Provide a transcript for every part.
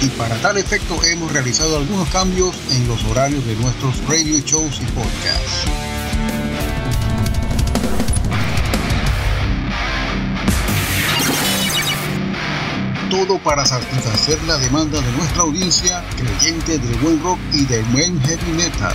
Y para tal efecto hemos realizado algunos cambios en los horarios de nuestros radio shows y podcasts. todo para satisfacer la demanda de nuestra audiencia creyente del buen rock y del buen heavy metal.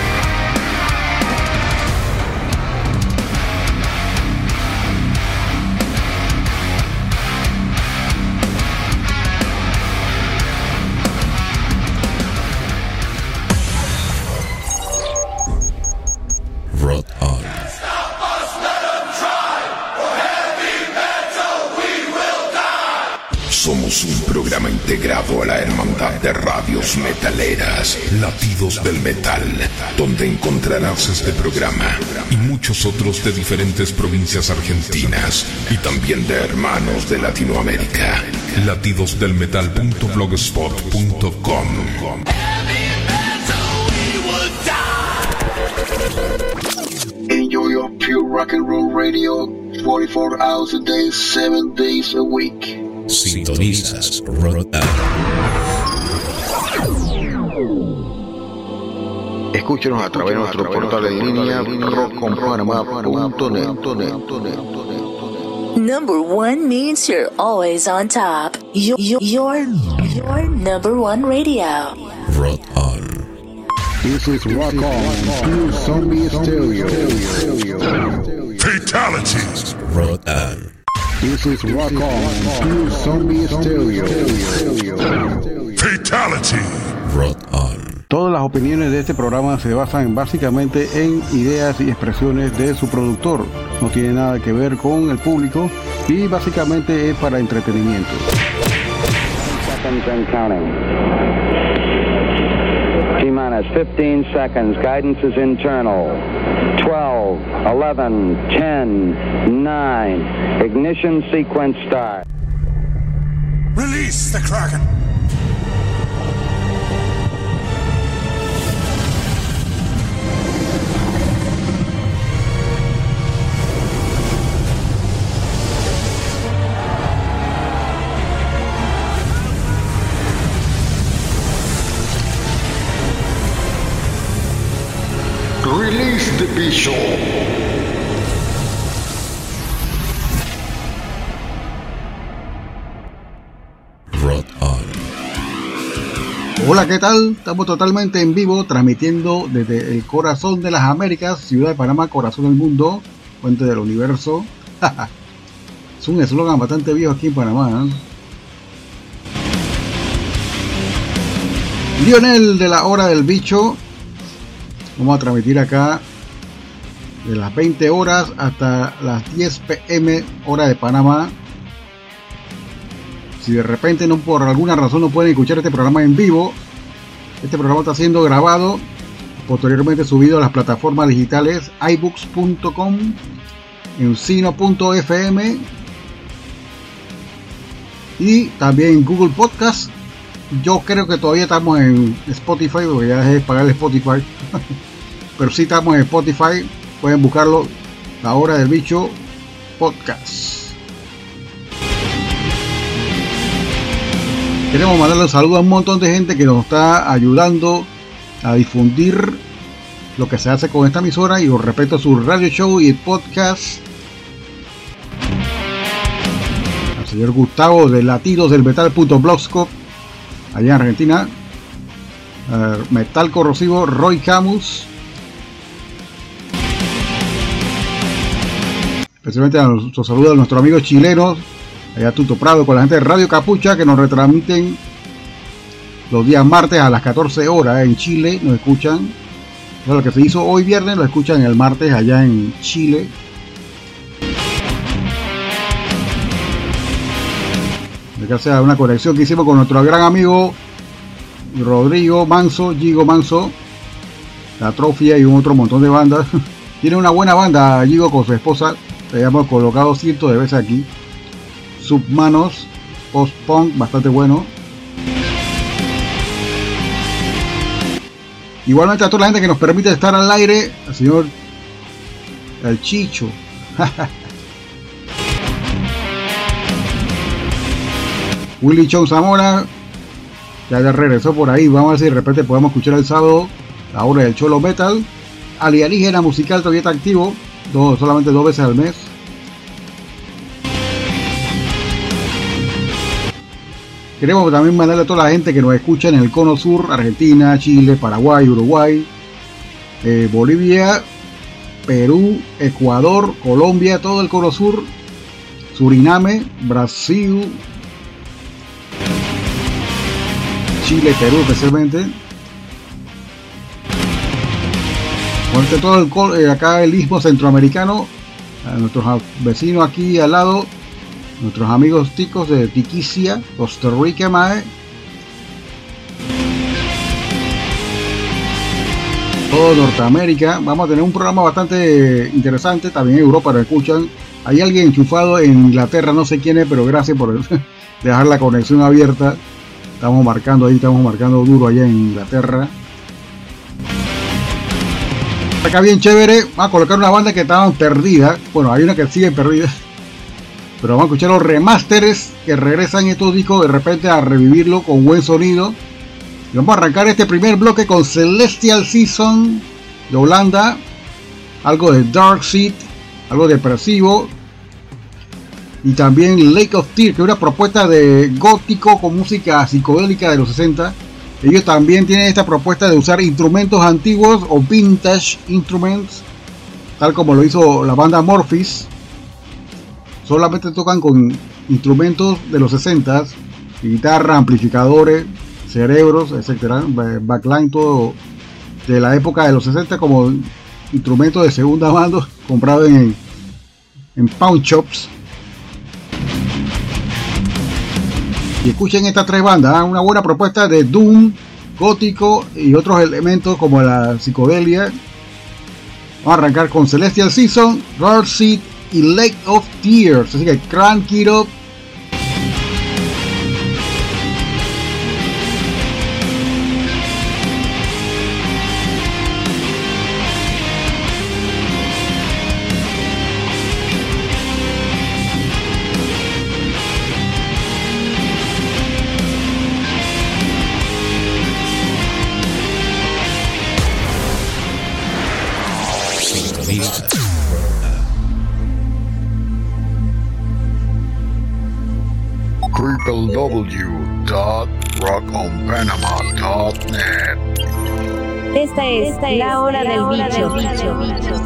La hermandad de radios metaleras, Latidos del Metal, donde encontrarás este programa y muchos otros de diferentes provincias argentinas y también de hermanos de Latinoamérica. Latidosdelmetal.blogspot.com Enjoy your pure rock and roll radio 44 hours a day, 7 days a week. Sintonizas Rotar. Escúchenos a través de nuestro portal en línea rockconpanamá.net. Number one means you're always on top. Your, your, your number one radio. Rock on. This is Rock On, Blue Zombie Stereo. Fatality. Rock on. This is Rock On, Blue Zombie Stereo. Fatality. Rock On. Todas las opiniones de este programa se basan básicamente en ideas y expresiones de su productor. No tiene nada que ver con el público y básicamente es para entretenimiento. T-minus 15 seconds. Guidance is internal. 12, 11, 10, 9. Ignition sequence start. Release the Kraken! Release the Bishop. Hola, ¿qué tal? Estamos totalmente en vivo, transmitiendo desde el corazón de las Américas, ciudad de Panamá, corazón del mundo, fuente del universo. es un eslogan bastante viejo aquí en Panamá. ¿eh? Lionel de la hora del bicho Vamos a transmitir acá de las 20 horas hasta las 10 pm hora de Panamá. Si de repente no por alguna razón no pueden escuchar este programa en vivo, este programa está siendo grabado, posteriormente subido a las plataformas digitales iBooks.com, encino.fm y también Google Podcast. Yo creo que todavía estamos en Spotify, porque ya dejé de pagar el Spotify. pero si estamos en Spotify, pueden buscarlo, La Hora del Bicho Podcast. Queremos mandarle un saludo a un montón de gente que nos está ayudando a difundir lo que se hace con esta emisora y con respecto a su radio show y podcast. Al señor Gustavo de latidos del metal.blogspot allá en Argentina. metal corrosivo Roy Camus. Especialmente a nuestro saludo a nuestros amigos chilenos, allá Tuto Prado, con la gente de Radio Capucha que nos retransmiten los días martes a las 14 horas en Chile, nos escuchan. lo que se hizo hoy viernes lo escuchan el martes allá en Chile. Gracias a una conexión que hicimos con nuestro gran amigo Rodrigo Manso, Gigo Manso, La Trofia y un otro montón de bandas. Tiene una buena banda Gigo con su esposa, le hemos colocado cientos de veces aquí. Submanos, post-punk, bastante bueno. Igualmente a toda la gente que nos permite estar al aire, al señor El Chicho. Willy Chong Zamora, ya, ya regresó por ahí. Vamos a ver si de repente podemos escuchar el sábado la hora del Cholo Metal. Alienígena musical todavía está activo, dos, solamente dos veces al mes. Queremos también mandarle a toda la gente que nos escucha en el cono sur, Argentina, Chile, Paraguay, Uruguay, eh, Bolivia, Perú, Ecuador, Colombia, todo el cono sur, Suriname, Brasil, Chile, Perú especialmente. Bueno, todo el, eh, acá el istmo centroamericano, a nuestros vecinos aquí al lado, nuestros amigos ticos de Tiquicia, Costa Rica, Mae. Todo Norteamérica. Vamos a tener un programa bastante interesante. También Europa lo escuchan. Hay alguien enchufado en Inglaterra, no sé quién es, pero gracias por dejar la conexión abierta. Estamos marcando ahí, estamos marcando duro allá en Inglaterra. Acá bien chévere, vamos a colocar una banda que estaban perdida. Bueno, hay una que sigue perdida. Pero vamos a escuchar los remasteres que regresan estos discos de repente a revivirlo con buen sonido. Y vamos a arrancar este primer bloque con Celestial Season de Holanda. Algo de Dark Seed, algo depresivo y también Lake of Tears, que es una propuesta de gótico con música psicodélica de los 60. Ellos también tienen esta propuesta de usar instrumentos antiguos o vintage instruments, tal como lo hizo la banda Morphis. Solamente tocan con instrumentos de los 60, guitarra, amplificadores, cerebros, etcétera, backline todo de la época de los 60 como instrumentos de segunda mano comprados en, en pawn shops Y escuchen estas tres bandas, ¿ah? una buena propuesta de Doom, gótico y otros elementos como la psicodelia. Vamos a arrancar con Celestial Season, Rare Seed y Lake of Tears. Así que crank it up Esta es, la hora, del, bicho. del bicho. bicho.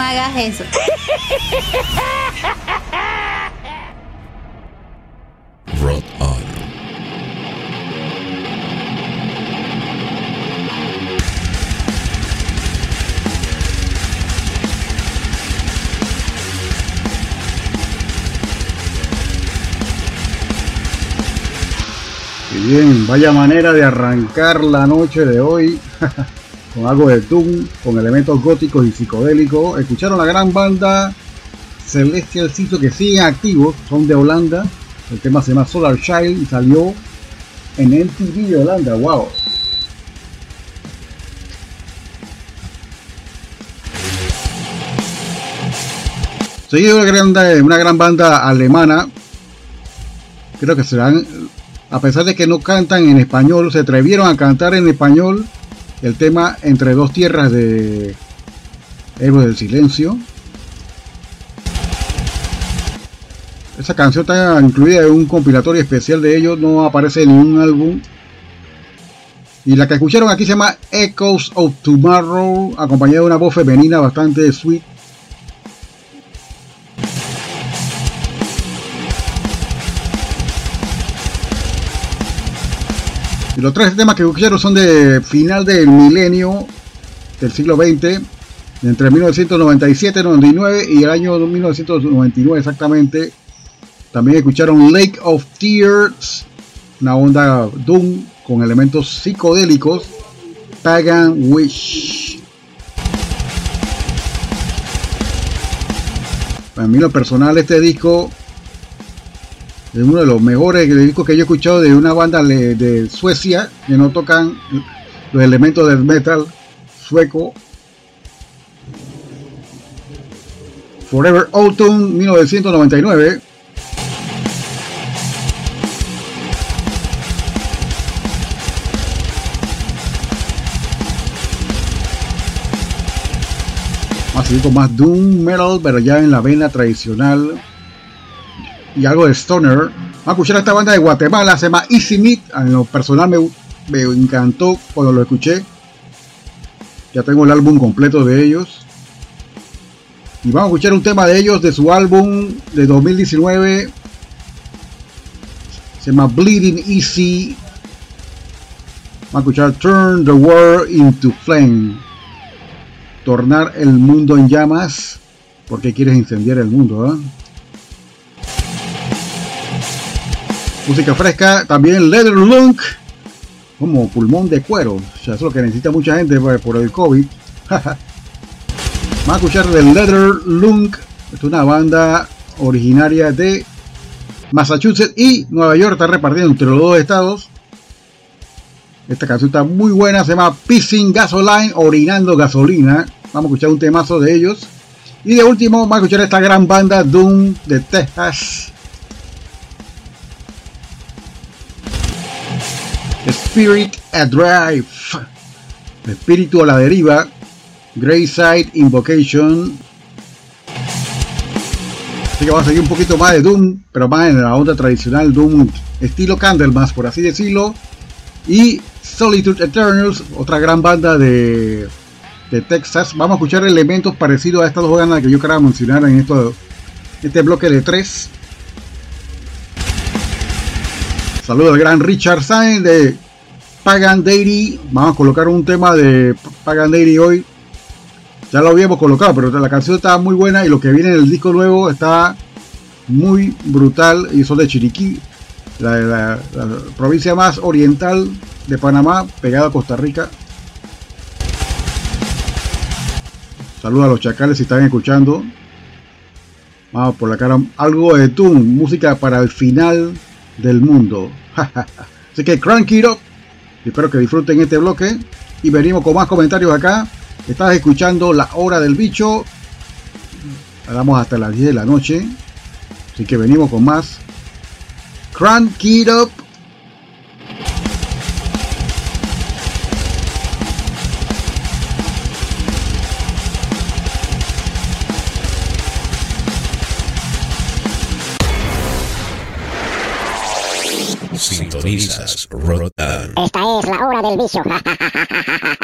No hagas eso. bien, vaya manera de arrancar la noche de hoy con algo de Doom, con elementos góticos y psicodélicos. Escucharon la gran banda Celestial Cito que siguen activos, son de Holanda. El tema se llama Solar Child y salió en MTV de Holanda. ¡Wow! Seguido una gran, una gran banda alemana. Creo que serán a pesar de que no cantan en español, se atrevieron a cantar en español el tema Entre dos tierras de Héroes del Silencio. Esa canción está incluida en un compilatorio especial de ellos, no aparece en ningún álbum. Y la que escucharon aquí se llama Echoes of Tomorrow, acompañada de una voz femenina bastante sweet los tres temas que escucharon son de final del milenio del siglo XX, entre 1997, 99 y el año 1999 exactamente. También escucharon Lake of Tears, una onda Doom con elementos psicodélicos, Pagan Wish. Para mí lo personal este disco es uno de los mejores discos que yo he escuchado de una banda de Suecia que no tocan los elementos del metal sueco. Forever Autumn 1999. Más con más Doom Metal, pero ya en la vena tradicional y algo de Stoner. Vamos a escuchar a esta banda de Guatemala, se llama Easy Meat. En lo personal me, me encantó cuando lo escuché. Ya tengo el álbum completo de ellos. Y vamos a escuchar un tema de ellos de su álbum de 2019. Se llama Bleeding Easy. Vamos a escuchar Turn the World into Flame. Tornar el mundo en llamas. Porque quieres incendiar el mundo, ¿eh? Música fresca, también Leather Lunk, como pulmón de cuero. O es lo que necesita mucha gente por el COVID. Vamos a escuchar de Leather Lunk. Es una banda originaria de Massachusetts y Nueva York. Está repartiendo entre los dos estados. Esta canción está muy buena. Se llama Pissing Gasoline, orinando gasolina. Vamos a escuchar un temazo de ellos. Y de último, vamos a escuchar esta gran banda Doom de Texas. Spirit a Drive, Espíritu a la deriva, Greyside Invocation. Así que vamos a seguir un poquito más de Doom, pero más en la onda tradicional Doom, estilo Candlemas, por así decirlo. Y Solitude Eternals, otra gran banda de, de Texas. Vamos a escuchar elementos parecidos a estas dos bandas que yo quería mencionar en esto, este bloque de tres. Saludos al gran Richard Sainz de Pagan Dairy. Vamos a colocar un tema de Pagan Dairy hoy. Ya lo habíamos colocado, pero la canción está muy buena y lo que viene en el disco nuevo está muy brutal. Y son de Chiriquí, la, provincia más oriental de Panamá, pegada a Costa Rica. Saludos a los chacales si están escuchando. Vamos por la cara. Algo de Toon, música para el final del mundo. Así que crank it up. Espero que disfruten este bloque. Y venimos con más comentarios acá. Estás escuchando La Hora del Bicho. Hagamos hasta las 10 de la noche. Así que venimos con más. Crank it up. Esta es la hora del vicio.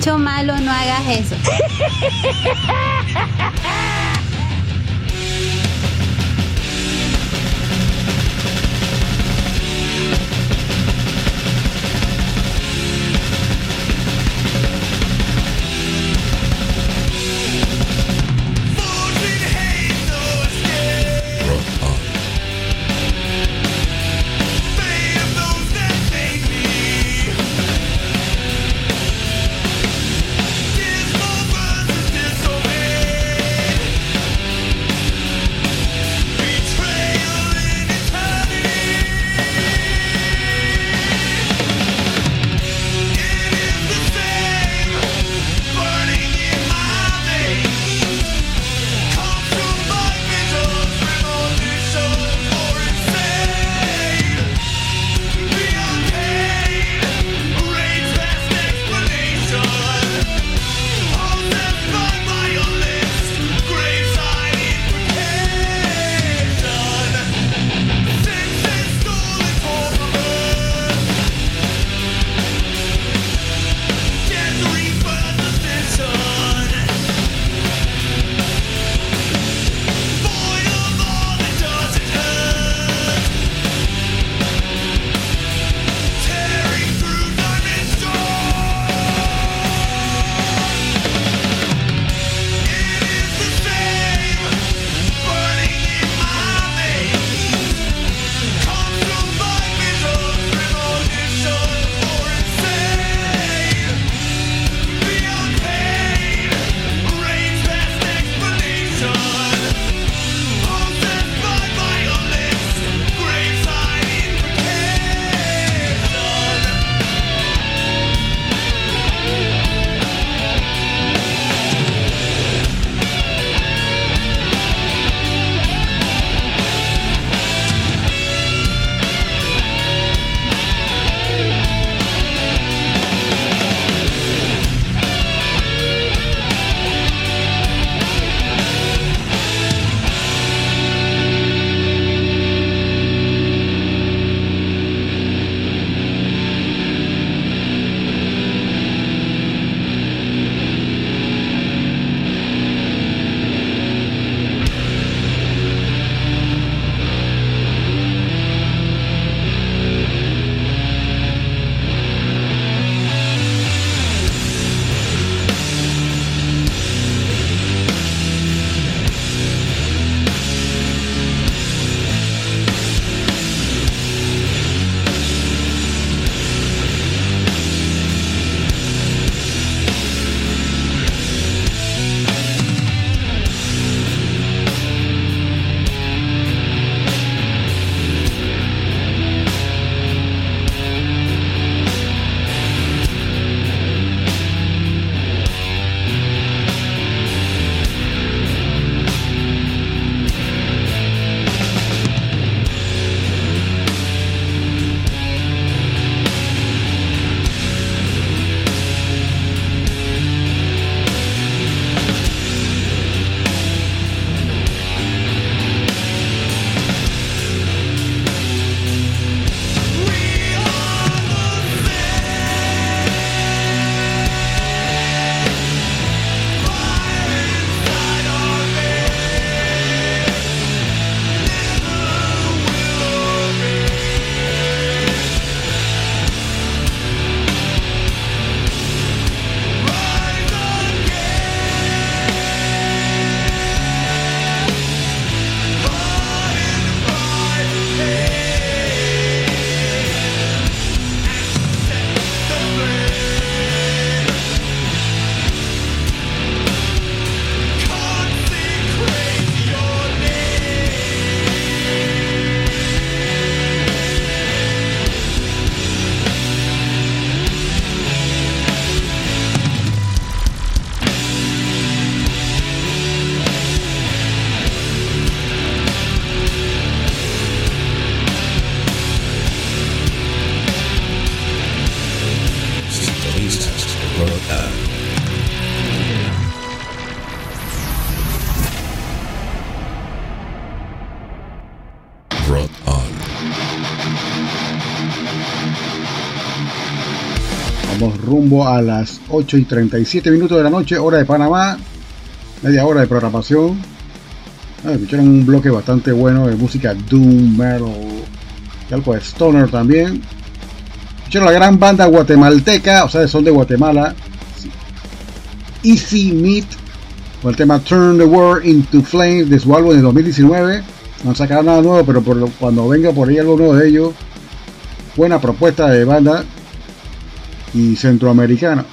bicho malo, no hagas eso. a las 8 y 37 minutos de la noche, hora de Panamá, media hora de programación. Ah, escucharon un bloque bastante bueno de música Doom, Metal y algo de Stoner también. Escucharon la gran banda guatemalteca, o sea, son de Guatemala. Easy Meat, con el tema Turn the World into Flames de su álbum de 2019. No sacado nada nuevo, pero cuando venga por ahí algo nuevo de ellos, buena propuesta de banda y centroamericana.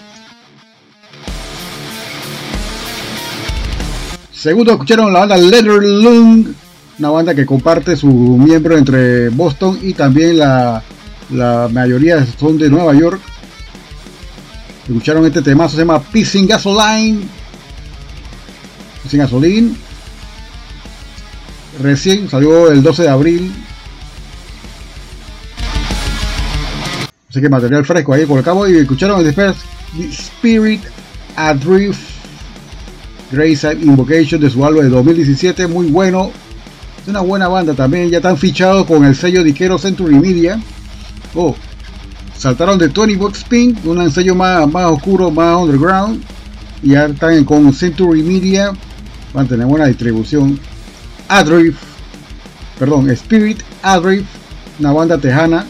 Segundo, escucharon la banda Lung, una banda que comparte su miembro entre Boston y también la, la mayoría son de Nueva York. Escucharon este tema, se llama Pissing Gasoline. Pissing Gasoline. Recién salió el 12 de abril Que material fresco ahí por cabo. Y escucharon el Spirit Adrift Grace Invocation de su álbum de 2017. Muy bueno. Una buena banda también. Ya están fichados con el sello diquero Century Media. Oh, saltaron de 20 Box Pink, un sello más, más oscuro, más underground. Y ya están con Century Media. Van a tener buena distribución. Adrift, perdón, Spirit Adrift, una banda tejana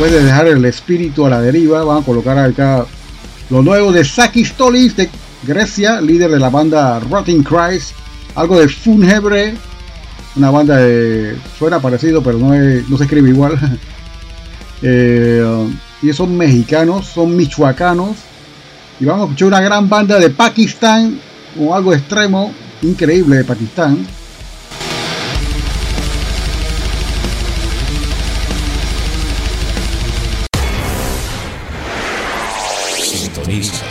Puedes dejar el espíritu a la deriva, van a colocar acá lo nuevo de Saki Stolis de Grecia, líder de la banda Rotting Christ, algo de Funhebre, una banda de suena parecido pero no, no se escribe igual. eh, y son mexicanos, son michoacanos. Y vamos a escuchar una gran banda de Pakistán, o algo extremo, increíble de Pakistán. amazing.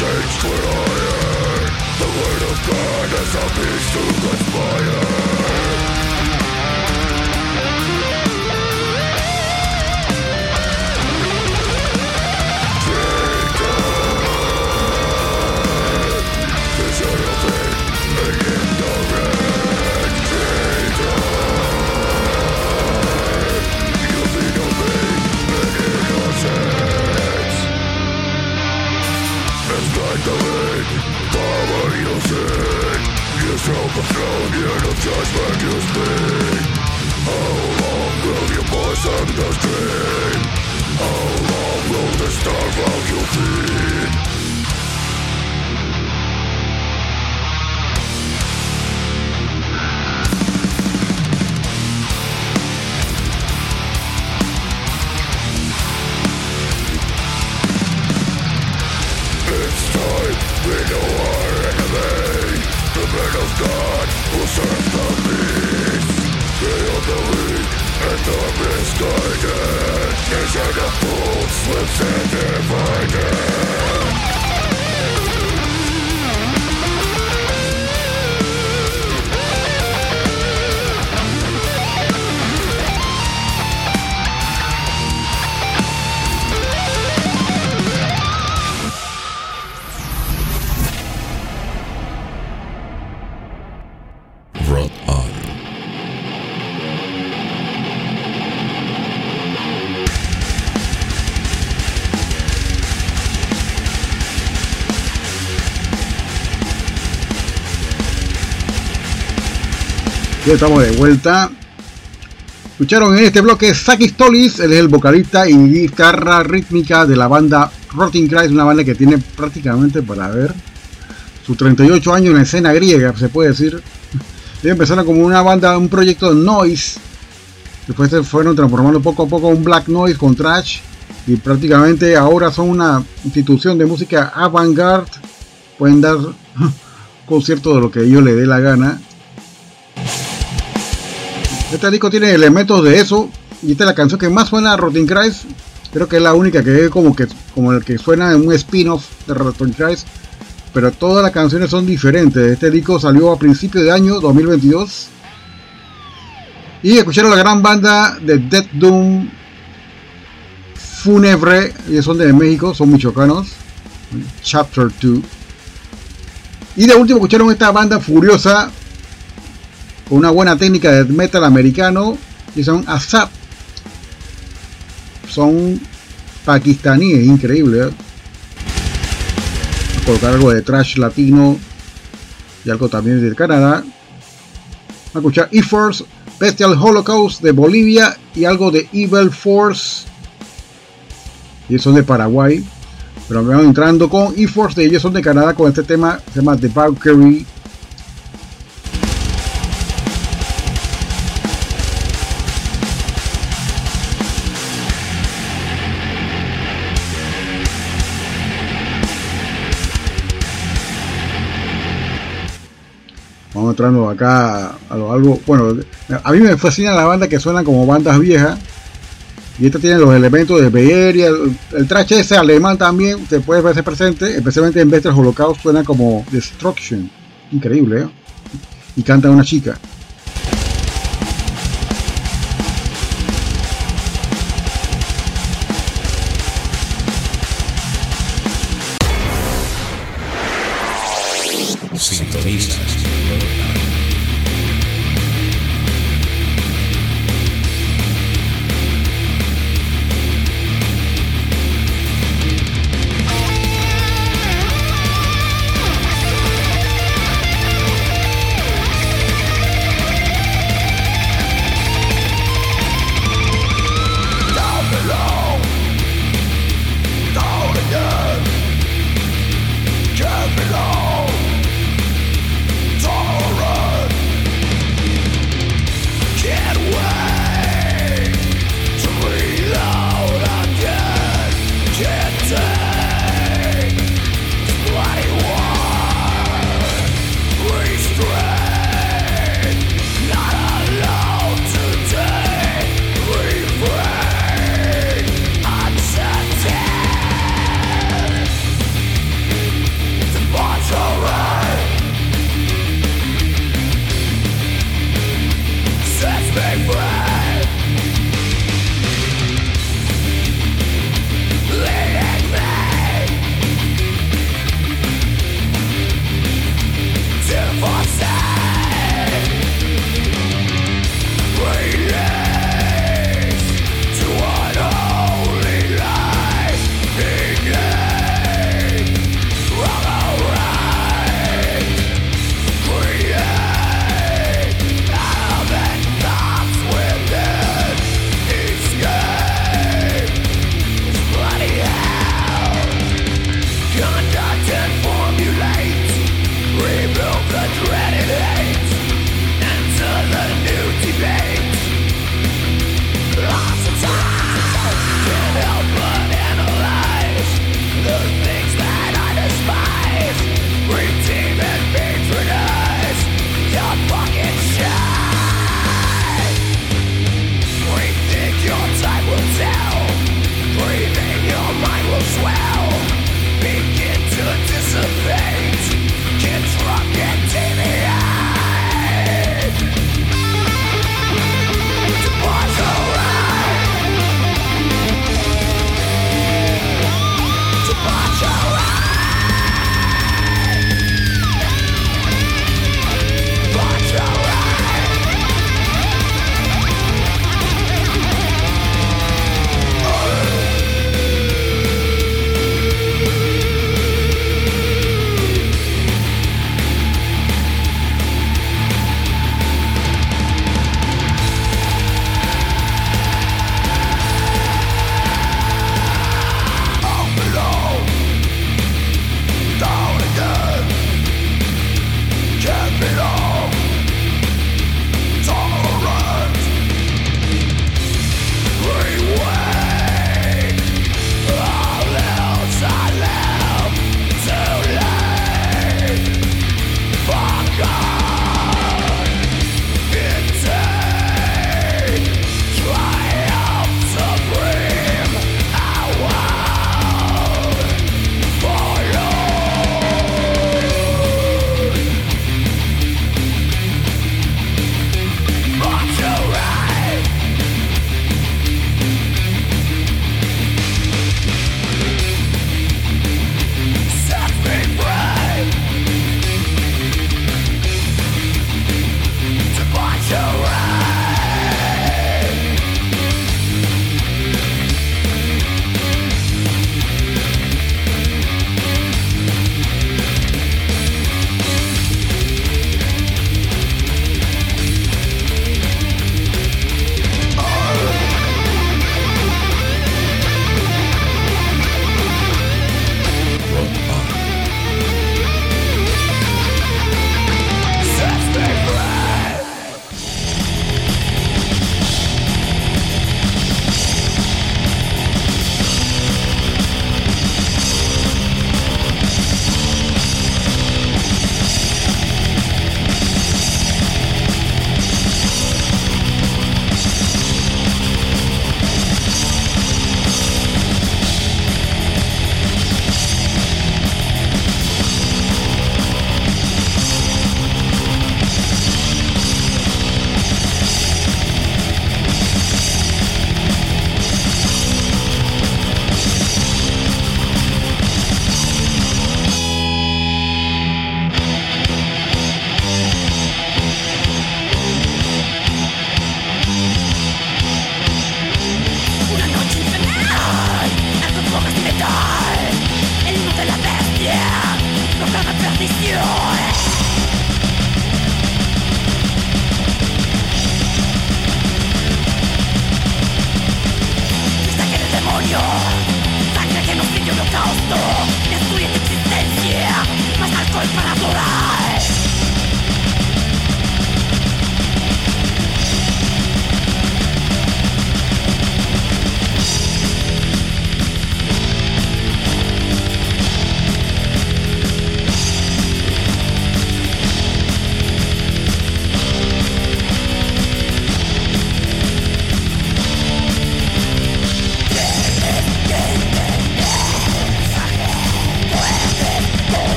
change for higher The word of God is a peace to conspire power you seek You stroke the throne, yet of judgment you speak How long will you poison the stream? How long will the starve out you feed? God who serve the beast They are the weak and the misguided Nation of fools lives and divided estamos de vuelta. Escucharon en este bloque Sakis Tolis, él es el vocalista y guitarra rítmica de la banda Rotting Christ, una banda que tiene prácticamente para ver sus 38 años en la escena griega, se puede decir. Ellos empezaron como una banda, un proyecto de noise, después se fueron transformando poco a poco un black noise con trash y prácticamente ahora son una institución de música avant-garde, pueden dar conciertos de lo que ellos les dé la gana este disco tiene elementos de eso. Y esta es la canción que más suena a Rotten Christ. Creo que es la única que es como que como el que suena en un spin-off de Rotten Christ. Pero todas las canciones son diferentes. Este disco salió a principios de año 2022. Y escucharon la gran banda de Death Doom Funebre. Ellos son de México, son michoacanos. Chapter 2. Y de último escucharon esta banda furiosa con una buena técnica de metal americano y son ASAP. Son pakistaníes, increíble. ¿eh? colocar algo de trash latino y algo también de Canadá. Vamos a escuchar E-Force, Bestial Holocaust de Bolivia y algo de Evil Force. Y son de Paraguay. Pero van entrando con E-Force de ellos son de Canadá con este tema, se llama The Valkyrie Estamos entrando acá a lo algo. Bueno, a mí me fascina la banda que suenan como bandas viejas. Y esta tiene los elementos de Beeria. El, el trash ese alemán también se puede verse presente, especialmente en Bestias Holocaust suena como Destruction. Increíble, ¿eh? Y canta una chica.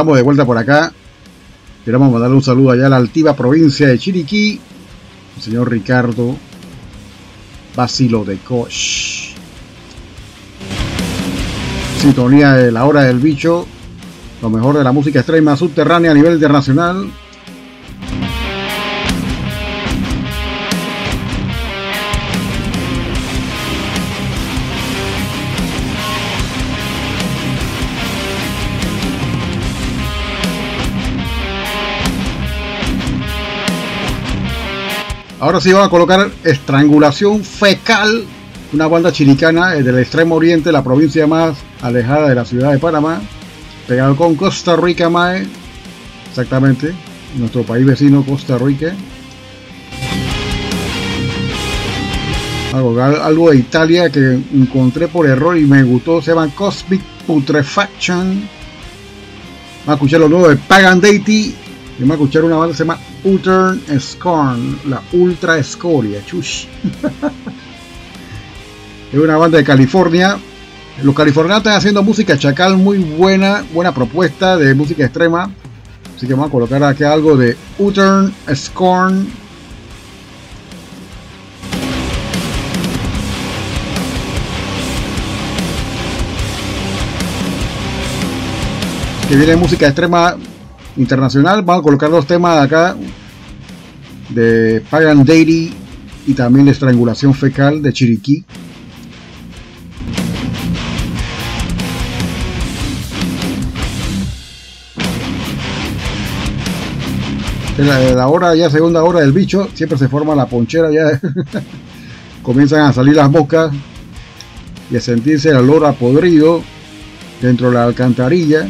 Estamos de vuelta por acá Queremos mandarle un saludo allá a la altiva provincia de Chiriquí, el señor Ricardo Basilo de Koch. Sintonía de la hora del bicho, lo mejor de la música extrema subterránea a nivel internacional. Ahora sí vamos a colocar Estrangulación Fecal, una banda chiricana del extremo oriente, la provincia más alejada de la ciudad de Panamá, pegado con Costa Rica, Mae, exactamente, nuestro país vecino Costa Rica. Algo, algo de Italia que encontré por error y me gustó, se llama Cosmic Putrefaction. Vamos a escuchar lo nuevo de Pagan Deity vamos a escuchar una banda que se llama Utern Scorn, la Ultra Escoria, chush. es una banda de California. Los californianos están haciendo música chacal muy buena, buena propuesta de música extrema. Así que vamos a colocar aquí algo de Utern Scorn. Que viene música extrema internacional. Vamos a colocar dos temas acá de Pagan Deity y también de estrangulación fecal de Chiriquí. La, hora ya segunda hora del bicho siempre se forma la ponchera ya comienzan a salir las moscas y a sentirse el olor a podrido dentro de la alcantarilla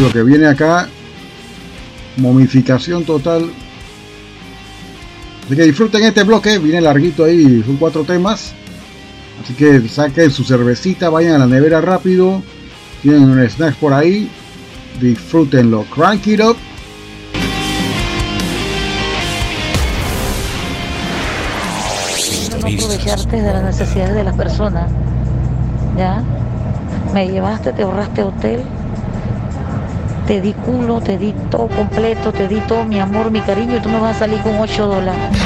lo que viene acá, momificación total. Así que disfruten este bloque, viene larguito ahí, son cuatro temas. Así que saquen su cervecita, vayan a la nevera rápido. Tienen un snack por ahí. Disfrútenlo. Crank it up. No aprovecharte de las necesidades de las personas. ¿Ya? Me llevaste, te ahorraste hotel, te di culo, te di todo completo, te di todo mi amor, mi cariño y tú me vas a salir con 8 dólares.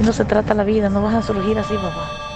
No se trata la vida, no vas a surgir así, papá.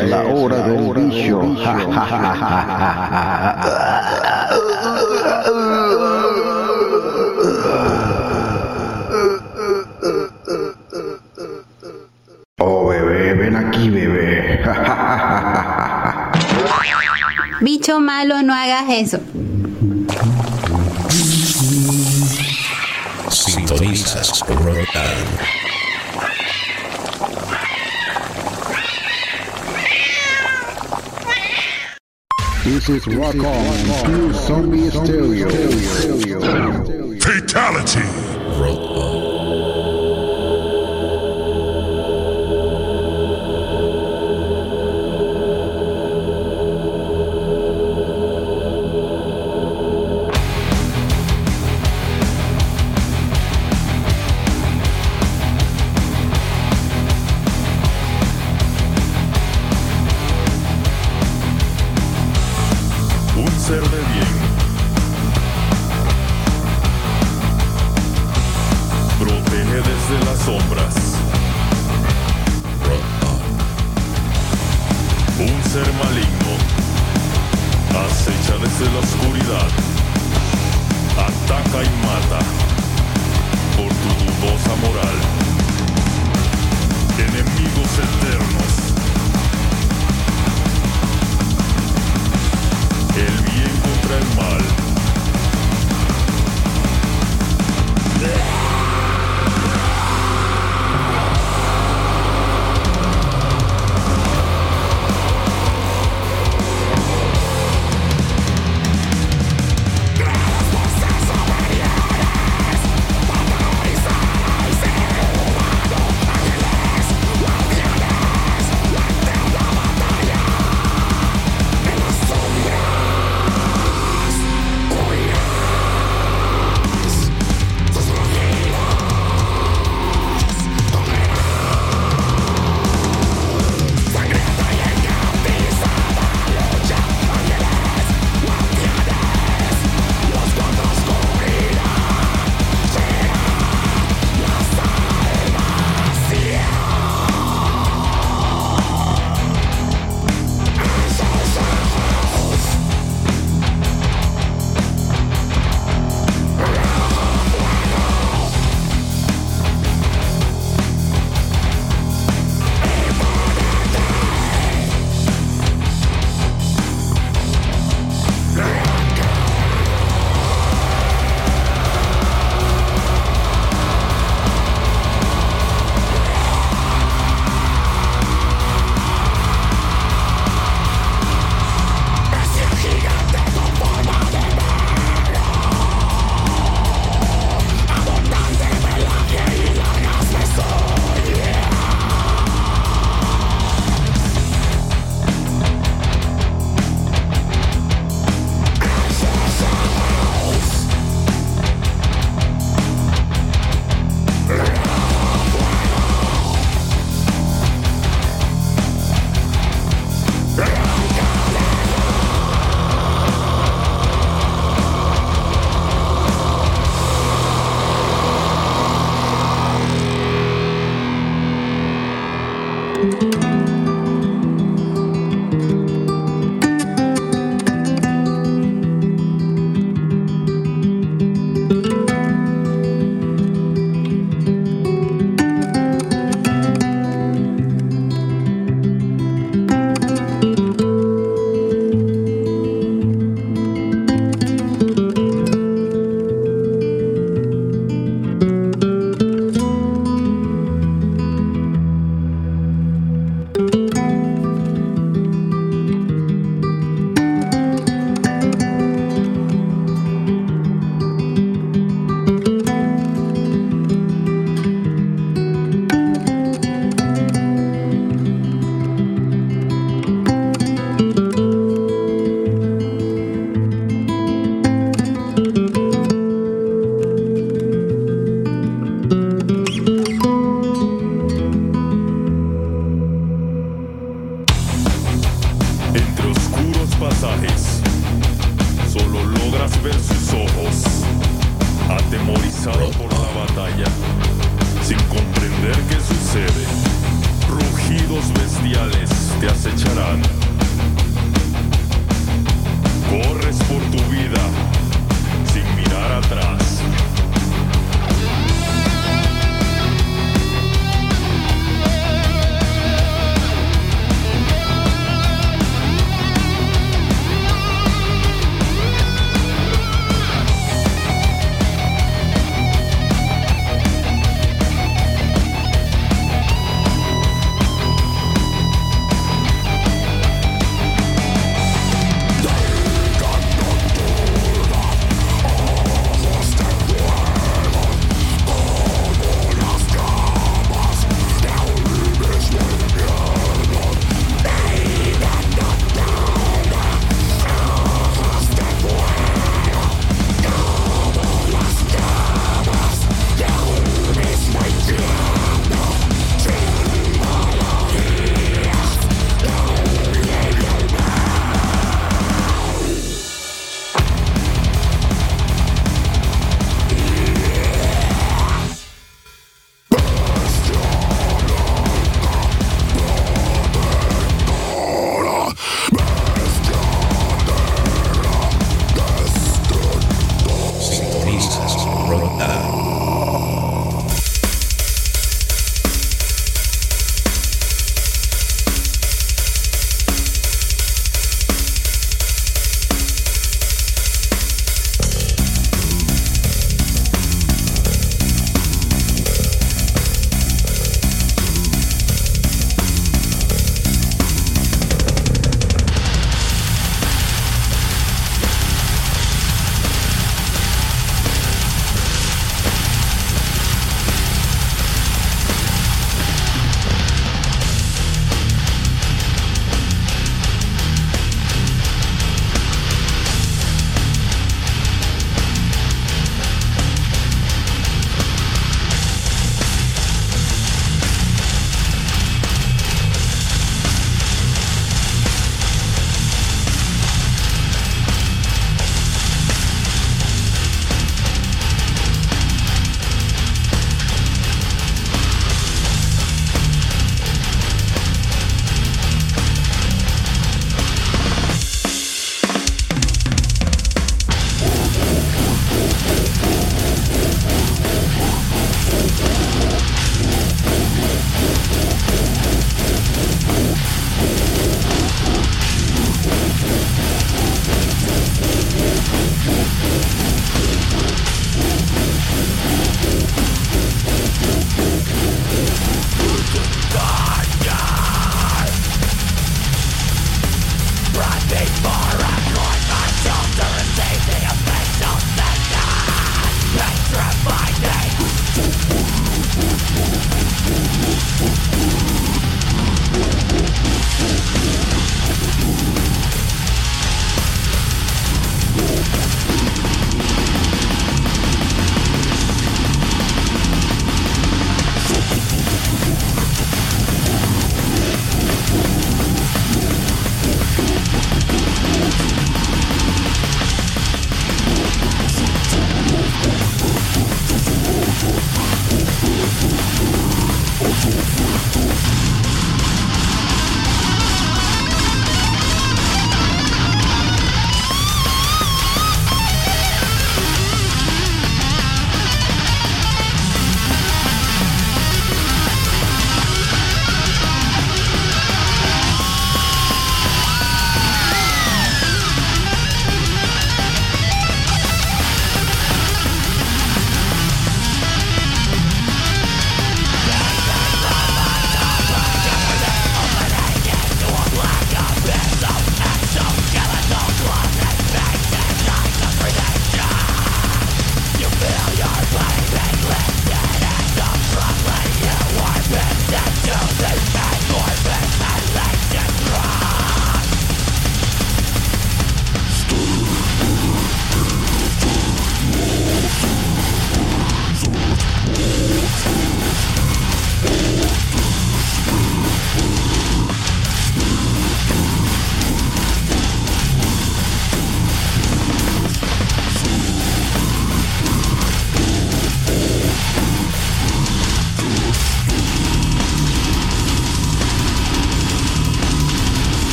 Es, la hora del bicho. Oh, bebé, ven aquí, bebé. Bicho malo, no hagas eso. Sintonizas Rock This is Rock On, Pure Zombie Stereo. Fatality.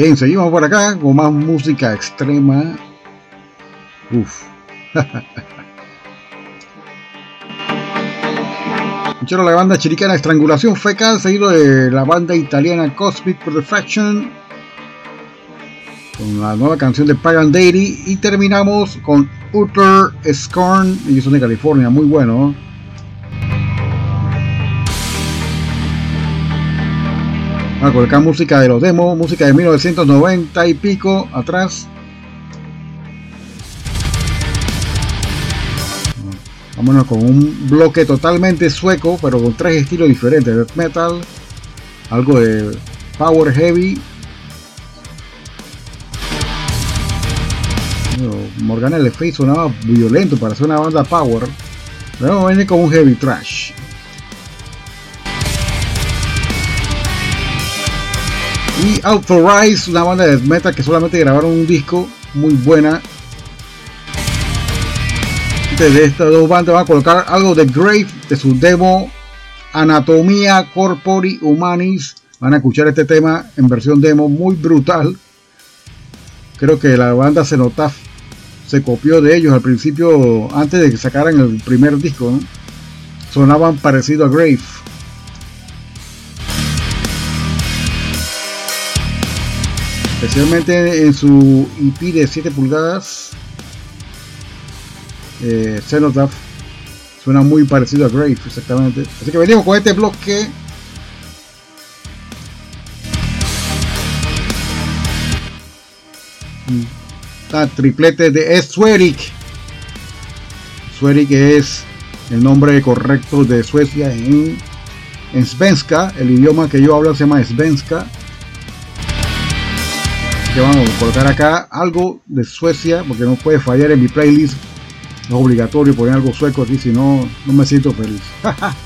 Bien, seguimos por acá con más música extrema. Uf. Escucharon la banda chiricana Estrangulación Fecal, seguido de la banda italiana Cosmic Perfection con la nueva canción de Pagan Deity y terminamos con Utter Scorn, ellos son de California, muy bueno. A colocar música de los demos, música de 1990 y pico atrás. Vámonos con un bloque totalmente sueco, pero con tres estilos diferentes: death metal, algo de power heavy. Morgana Le Fay sonaba violento para ser una banda power. Pero viene con un heavy trash. Y Authorize, una banda de metal que solamente grabaron un disco muy buena. De estas dos bandas van a colocar algo de Grave de su demo Anatomía Corpori Humanis. Van a escuchar este tema en versión demo muy brutal. Creo que la banda Cenotaph se copió de ellos al principio, antes de que sacaran el primer disco. Sonaban parecido a Grave. Especialmente en su EP de 7 pulgadas eh, suena muy parecido a Grave exactamente. Así que venimos con este bloque. Ah, triplete de Swerik Swerik es el nombre correcto de Suecia en, en Svenska el idioma que yo hablo se llama Svenska vamos a colocar acá algo de Suecia porque no puede fallar en mi playlist. No es obligatorio poner algo sueco aquí si no no me siento feliz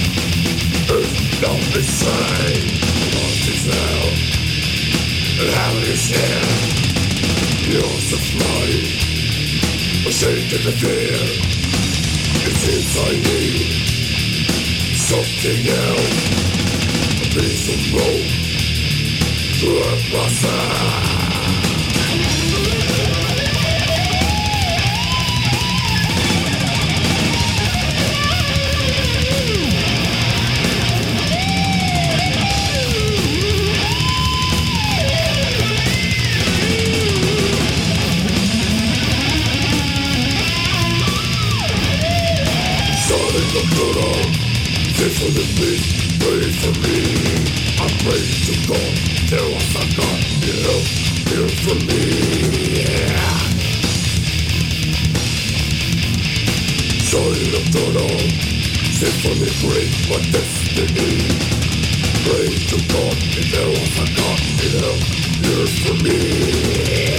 Don't the same What is now And how it is You're so mine A say to the fear It seems I need Something else A piece of rope To myself way to go. There was a God here, here for me. Child of the Lord, symphony great, but destiny. Pray to God, if there was a God here, here for me.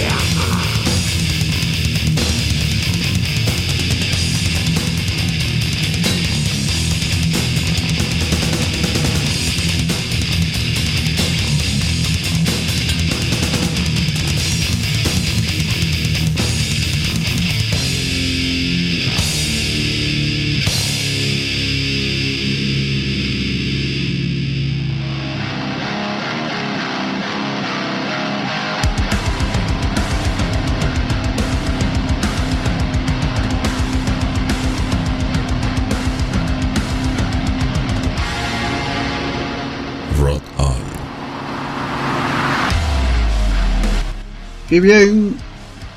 Y bien,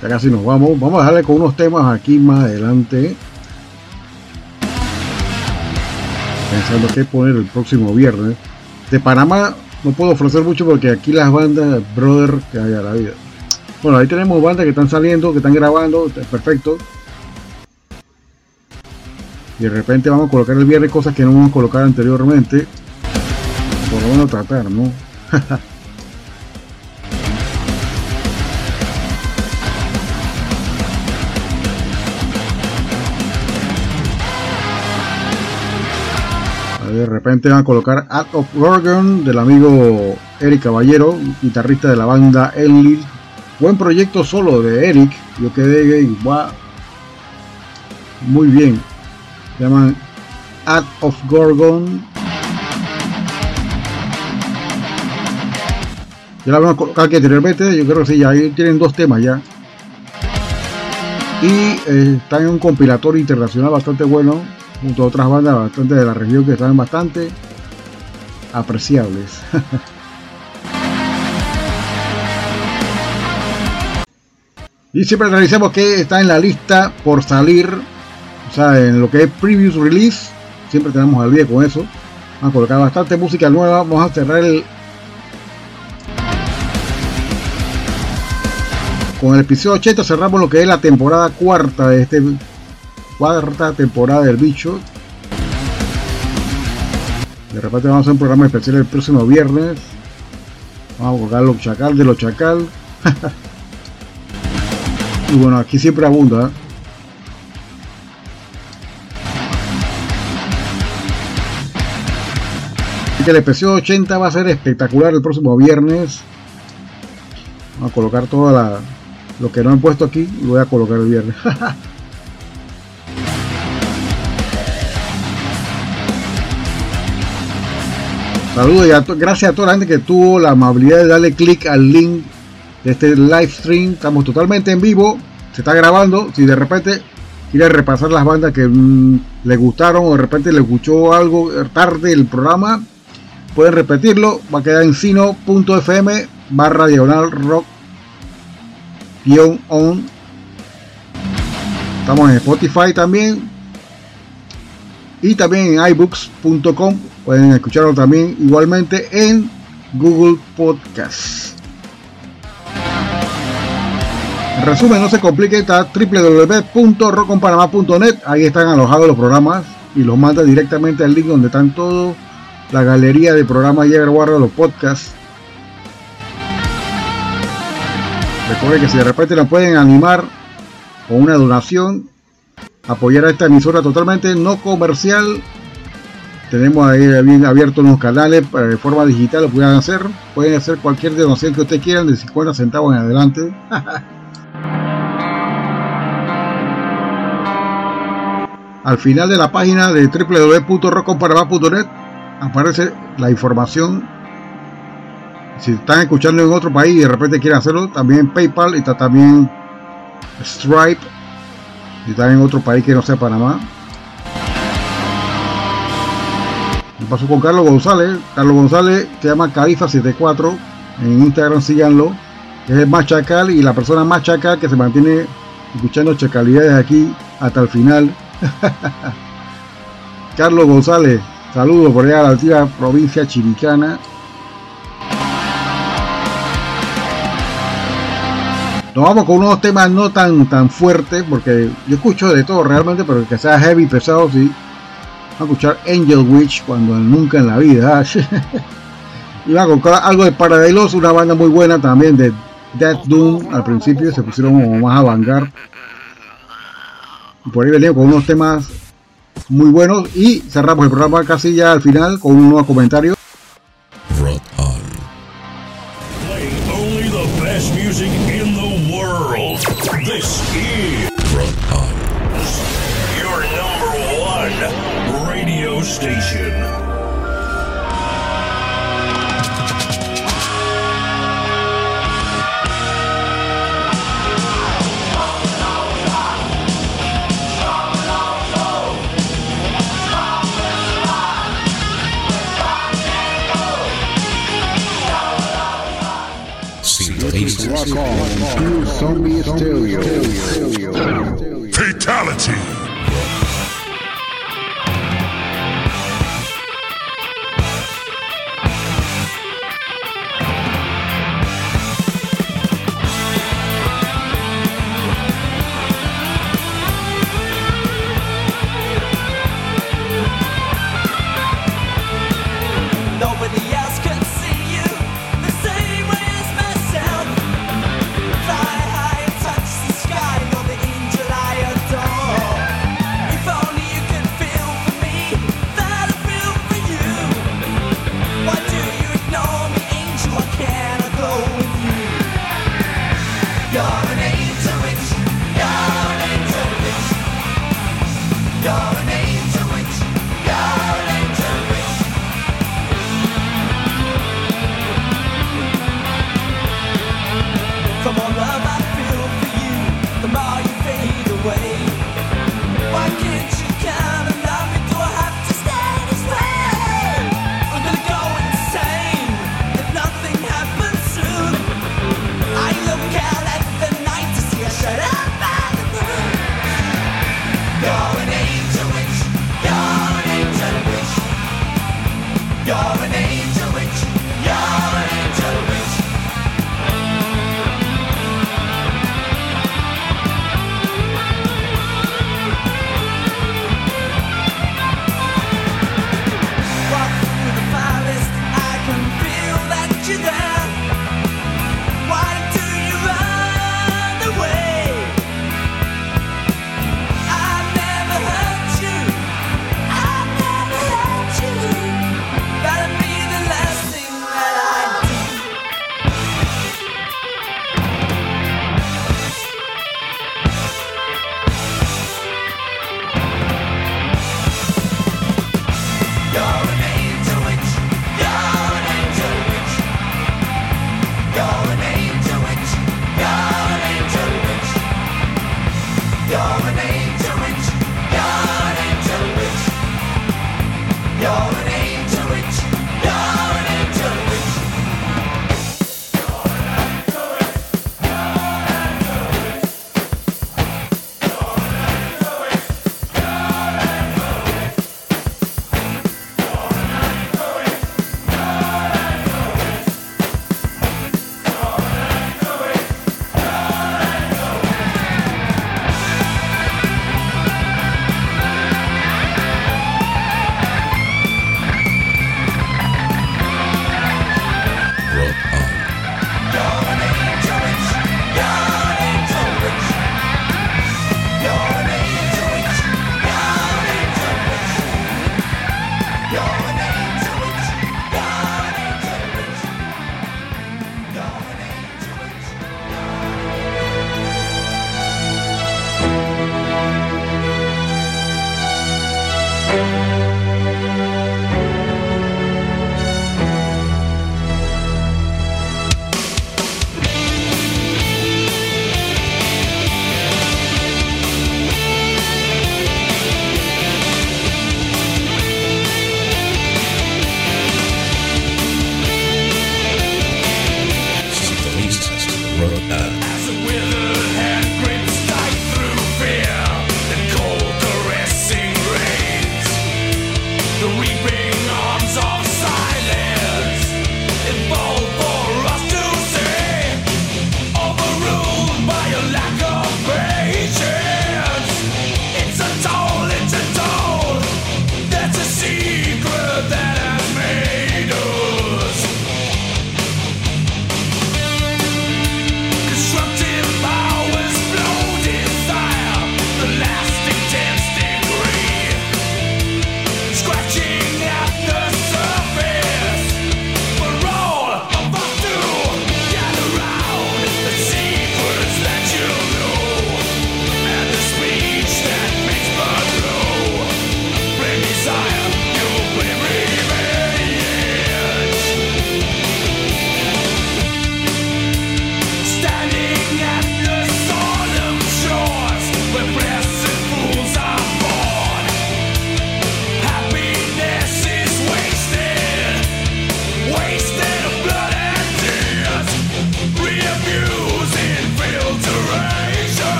ya casi nos vamos. Vamos a dejarle con unos temas aquí más adelante. Pensando qué poner el próximo viernes. De Panamá no puedo ofrecer mucho porque aquí las bandas, brother, que haya la vida. Bueno, ahí tenemos bandas que están saliendo, que están grabando, perfecto. Y de repente vamos a colocar el viernes cosas que no vamos a colocar anteriormente. Por lo menos tratar, ¿no? de repente van a colocar Out of Gorgon del amigo Eric Caballero, guitarrista de la banda Enlil. Buen proyecto solo de Eric, yo quedé igual muy bien. Se llaman Out of Gorgon. Ya la vamos a colocar aquí anteriormente, yo creo que sí, ya ahí tienen dos temas ya. Y eh, están en un compilatorio internacional bastante bueno, junto a otras bandas bastante de la región que están bastante apreciables. y siempre realizamos que está en la lista por salir, o sea, en lo que es previous release, siempre tenemos al día con eso. Vamos a colocar bastante música nueva, vamos a cerrar el con el episodio 80 cerramos lo que es la temporada cuarta de este cuarta temporada del bicho. De repente vamos a hacer un programa especial el próximo viernes. Vamos a colocar los chacal de los chacal. y bueno, aquí siempre abunda. Así que el episodio 80 va a ser espectacular el próximo viernes. Vamos a colocar toda la, lo que no han puesto aquí lo voy a colocar el viernes. Saludos y gracias a toda la gente que tuvo la amabilidad de darle clic al link de este live stream. Estamos totalmente en vivo, se está grabando. Si de repente quiere repasar las bandas que mm, le gustaron o de repente le escuchó algo tarde el programa, pueden repetirlo. Va a quedar en sino.fm barra diagonal rock guion on. Estamos en Spotify también. Y también en iBooks.com Pueden escucharlo también igualmente en Google Podcast. En resumen, no se complique, está www.roconpanamá.net. Ahí están alojados los programas y los manda directamente al link donde están todos la galería de programas y guarda los podcasts. Recuerden que si de repente nos pueden animar con una donación, apoyar a esta emisora totalmente no comercial tenemos ahí abiertos unos canales para de forma digital, lo puedan hacer. Pueden hacer cualquier donación que ustedes quieran, de 50 centavos en adelante. Al final de la página de www.rockconpanamá.net aparece la información. Si están escuchando en otro país y de repente quieren hacerlo, también PayPal y está también Stripe. Si están en otro país que no sea Panamá. Pasó con Carlos González. Carlos González se llama Califa74. En Instagram síganlo. Es el más chacal y la persona más chacal que se mantiene escuchando chacalidades aquí hasta el final. Carlos González, saludos por allá a la antigua provincia chiricana. Nos vamos con unos temas no tan tan fuertes, porque yo escucho de todo realmente, pero que sea heavy, pesado, sí a escuchar Angel Witch cuando nunca en la vida. Iba a colocar algo de Paradilos, una banda muy buena también de Death Doom. Al principio se pusieron como más a vanguard. Y por ahí venía con unos temas muy buenos. Y cerramos el programa casi ya al final con un nuevo comentario. station. Rock on. Zombie Stereo. Fatality.